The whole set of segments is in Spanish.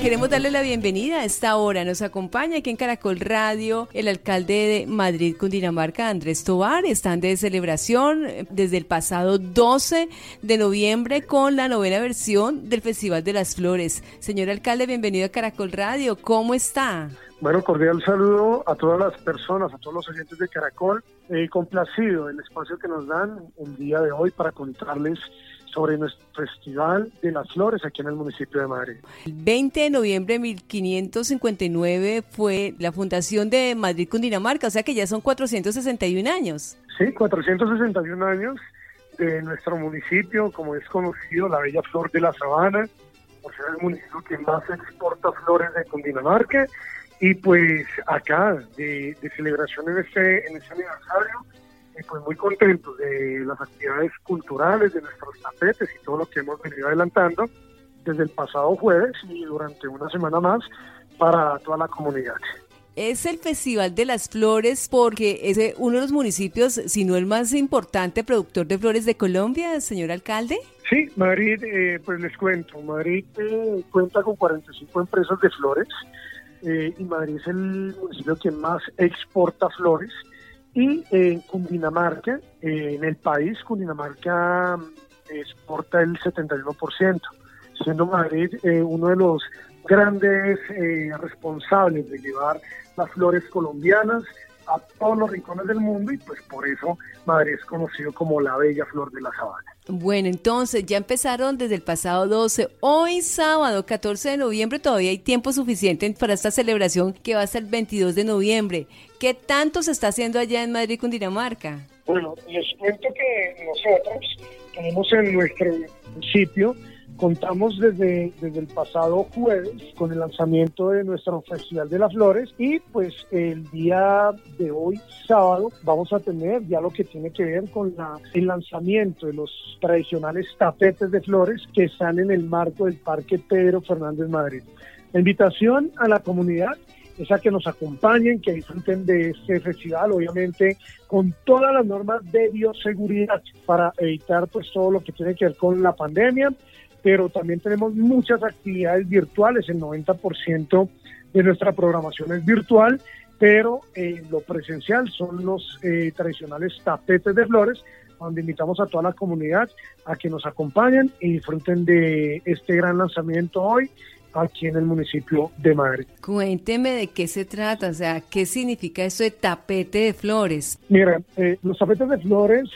Queremos darle la bienvenida a esta hora. Nos acompaña aquí en Caracol Radio el alcalde de Madrid, Cundinamarca, Andrés Tobar. Están de celebración desde el pasado 12 de noviembre con la novena versión del Festival de las Flores. Señor alcalde, bienvenido a Caracol Radio. ¿Cómo está? Bueno, cordial saludo a todas las personas, a todos los oyentes de Caracol. Eh, complacido el espacio que nos dan el día de hoy para contarles sobre nuestro Festival de las Flores aquí en el municipio de Madrid. El 20 de noviembre de 1559 fue la fundación de Madrid Cundinamarca, o sea que ya son 461 años. Sí, 461 años de nuestro municipio, como es conocido, la Bella Flor de la Sabana, por ser el municipio que más exporta flores de Cundinamarca. Y pues acá, de, celebración en este, en este aniversario, pues muy contentos de las actividades culturales, de nuestros tapetes y todo lo que hemos venido adelantando desde el pasado jueves y durante una semana más para toda la comunidad. Es el Festival de las Flores porque es uno de los municipios, si no el más importante productor de flores de Colombia, señor alcalde. Sí, Madrid, eh, pues les cuento, Madrid eh, cuenta con 45 empresas de flores eh, y Madrid es el municipio que más exporta flores y en Cundinamarca, eh, en el país, Cundinamarca mm, exporta el 71%, siendo Madrid eh, uno de los grandes eh, responsables de llevar las flores colombianas a todos los rincones del mundo y pues por eso Madrid es conocido como la bella flor de la sabana. Bueno, entonces ya empezaron desde el pasado 12. Hoy sábado 14 de noviembre todavía hay tiempo suficiente para esta celebración que va hasta el 22 de noviembre. ¿Qué tanto se está haciendo allá en Madrid, Cundinamarca? Bueno, les cuento que nosotros tenemos en nuestro sitio Contamos desde, desde el pasado jueves con el lanzamiento de nuestro Festival de las Flores y pues el día de hoy, sábado, vamos a tener ya lo que tiene que ver con la, el lanzamiento de los tradicionales tapetes de flores que están en el marco del Parque Pedro Fernández Madrid. La invitación a la comunidad es a que nos acompañen, que disfruten de este festival, obviamente con todas las normas de bioseguridad para evitar pues todo lo que tiene que ver con la pandemia pero también tenemos muchas actividades virtuales, el 90% de nuestra programación es virtual, pero eh, lo presencial son los eh, tradicionales tapetes de flores, donde invitamos a toda la comunidad a que nos acompañen y disfruten de este gran lanzamiento hoy aquí en el municipio de Madrid. Cuénteme de qué se trata, o sea, qué significa eso de tapete de flores. Mira, eh, los tapetes de flores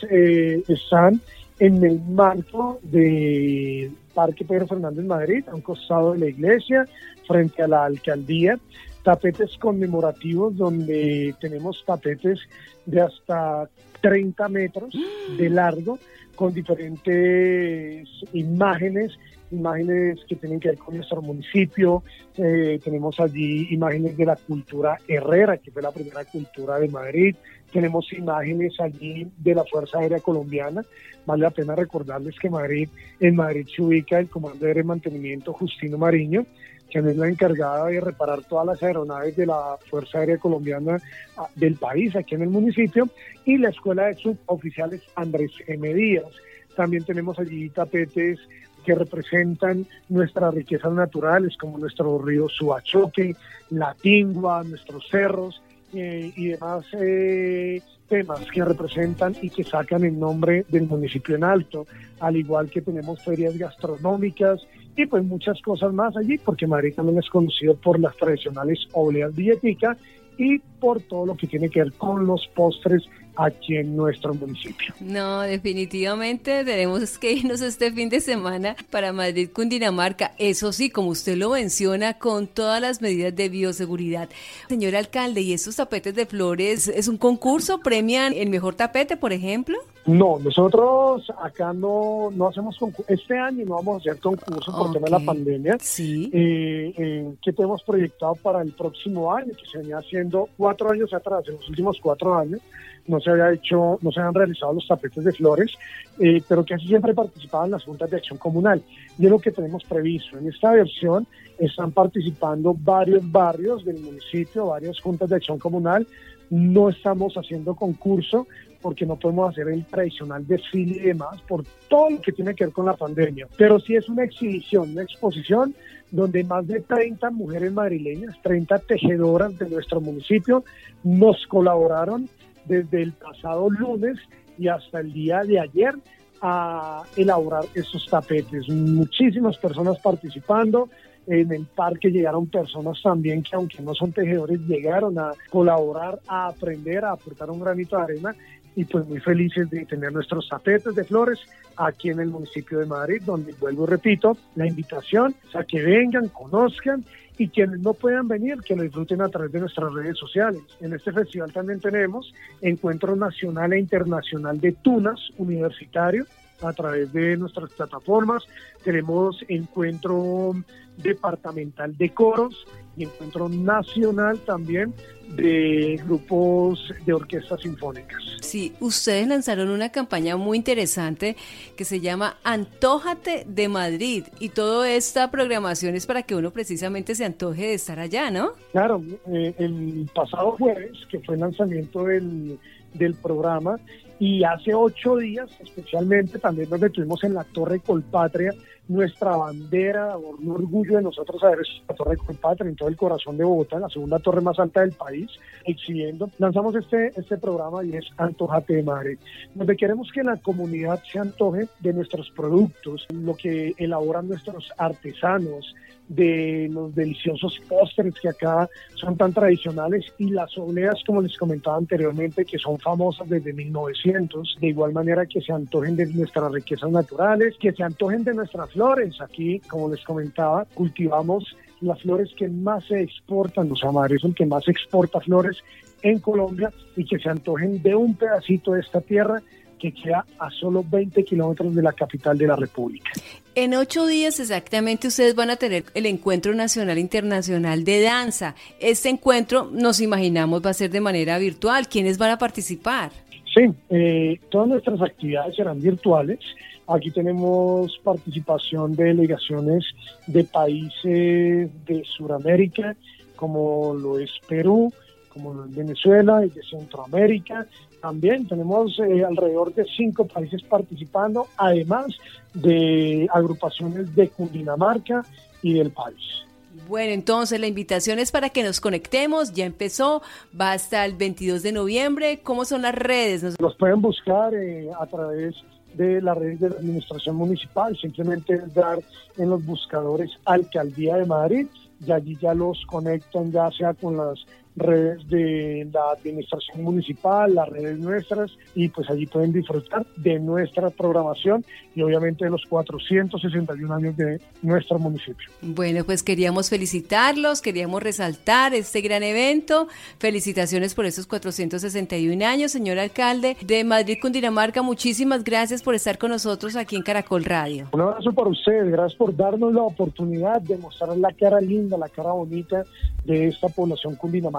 están en el marco de Parque Pedro Fernández Madrid, a un costado de la iglesia, frente a la alcaldía, tapetes conmemorativos donde tenemos tapetes de hasta 30 metros de largo con diferentes imágenes, imágenes que tienen que ver con nuestro municipio. Eh, tenemos allí imágenes de la cultura herrera, que fue la primera cultura de Madrid. Tenemos imágenes allí de la Fuerza Aérea Colombiana. Vale la pena recordarles que Madrid, en Madrid se ubica el Comando de Mantenimiento Justino Mariño, quien es la encargada de reparar todas las aeronaves de la Fuerza Aérea Colombiana ah, del país, aquí en el municipio, y la Escuela de Suboficiales Andrés M. Díaz. También tenemos allí tapetes que representan nuestras riquezas naturales, como nuestro río Suachoque, la Tingua, nuestros cerros eh, y demás eh, temas que representan y que sacan el nombre del municipio en alto, al igual que tenemos ferias gastronómicas y pues muchas cosas más allí, porque Madrid también es conocido por las tradicionales obleas dietéticas y por todo lo que tiene que ver con los postres aquí en nuestro municipio. No, definitivamente tenemos que irnos este fin de semana para Madrid, Cundinamarca. Eso sí, como usted lo menciona, con todas las medidas de bioseguridad. Señor alcalde, ¿y esos tapetes de flores es un concurso? ¿Premian el mejor tapete, por ejemplo? No, nosotros acá no, no hacemos concurso. Este año no vamos a hacer concurso por tema de la pandemia. Sí. Eh, eh, ¿Qué tenemos proyectado para el próximo año? Que se venía haciendo cuatro años atrás, en los últimos cuatro años, no se había hecho, no se habían realizado los tapetes de flores, eh, pero que así siempre participaba en las juntas de acción comunal. Y es lo que tenemos previsto. En esta versión están participando varios barrios del municipio, varias juntas de acción comunal. No estamos haciendo concurso porque no podemos hacer el tradicional desfile y demás por todo lo que tiene que ver con la pandemia. Pero sí es una exhibición, una exposición donde más de 30 mujeres madrileñas, 30 tejedoras de nuestro municipio nos colaboraron desde el pasado lunes y hasta el día de ayer a elaborar esos tapetes. Muchísimas personas participando. En el parque llegaron personas también que aunque no son tejedores, llegaron a colaborar, a aprender, a aportar un granito de arena y pues muy felices de tener nuestros tapetes de flores aquí en el municipio de Madrid, donde vuelvo repito, la invitación a que vengan, conozcan y quienes no puedan venir, que lo disfruten a través de nuestras redes sociales. En este festival también tenemos Encuentro Nacional e Internacional de Tunas Universitario a través de nuestras plataformas. Tenemos Encuentro Departamental de Coros y Encuentro Nacional también de grupos de orquestas sinfónicas. Sí, ustedes lanzaron una campaña muy interesante que se llama Antójate de Madrid y toda esta programación es para que uno precisamente se antoje de estar allá, ¿no? Claro, eh, el pasado jueves, que fue el lanzamiento del, del programa, y hace ocho días, especialmente, también nos detuvimos en la Torre Colpatria, nuestra bandera, un orgullo de nosotros saber la Torre Colpatria en todo el corazón de Bogotá, la segunda torre más alta del país, exhibiendo. Lanzamos este, este programa y es Antojate de Madrid, donde queremos que la comunidad se antoje de nuestros productos, lo que elaboran nuestros artesanos, de los deliciosos postres que acá son tan tradicionales y las obleas, como les comentaba anteriormente, que son famosas desde 1900, de igual manera que se antojen de nuestras riquezas naturales, que se antojen de nuestras flores. Aquí, como les comentaba, cultivamos las flores que más se exportan, los amarillos son que más exporta flores en Colombia y que se antojen de un pedacito de esta tierra que queda a solo 20 kilómetros de la capital de la República. En ocho días exactamente ustedes van a tener el Encuentro Nacional Internacional de Danza. Este encuentro, nos imaginamos, va a ser de manera virtual. ¿Quiénes van a participar? Sí, eh, todas nuestras actividades serán virtuales. Aquí tenemos participación de delegaciones de países de Sudamérica, como lo es Perú, como es Venezuela y de Centroamérica, también tenemos eh, alrededor de cinco países participando, además de agrupaciones de Cundinamarca y del país. Bueno, entonces la invitación es para que nos conectemos, ya empezó, va hasta el 22 de noviembre. ¿Cómo son las redes? Nos... Los pueden buscar eh, a través de la red de la administración municipal, simplemente dar en los buscadores Alcaldía de Madrid y allí ya los conectan ya sea con las redes de la administración municipal, las redes nuestras, y pues allí pueden disfrutar de nuestra programación y obviamente de los 461 años de nuestro municipio. Bueno, pues queríamos felicitarlos, queríamos resaltar este gran evento. Felicitaciones por esos 461 años, señor alcalde de Madrid, Cundinamarca. Muchísimas gracias por estar con nosotros aquí en Caracol Radio. Un abrazo para ustedes, gracias por darnos la oportunidad de mostrar la cara linda, la cara bonita de esta población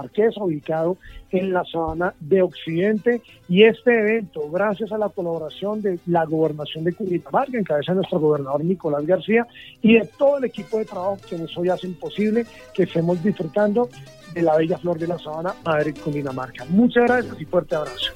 cundinamarquesa ubicado en la zona de Occidente y este evento, gracias a la colaboración de la gobernación de Cundinamarca, en cabeza de nuestro gobernador Nicolás García y de todo el equipo de trabajo que nos hoy hacen posible que estemos disfrutando de la bella flor de la sabana Madrid Cundinamarca. Muchas gracias y fuerte abrazo.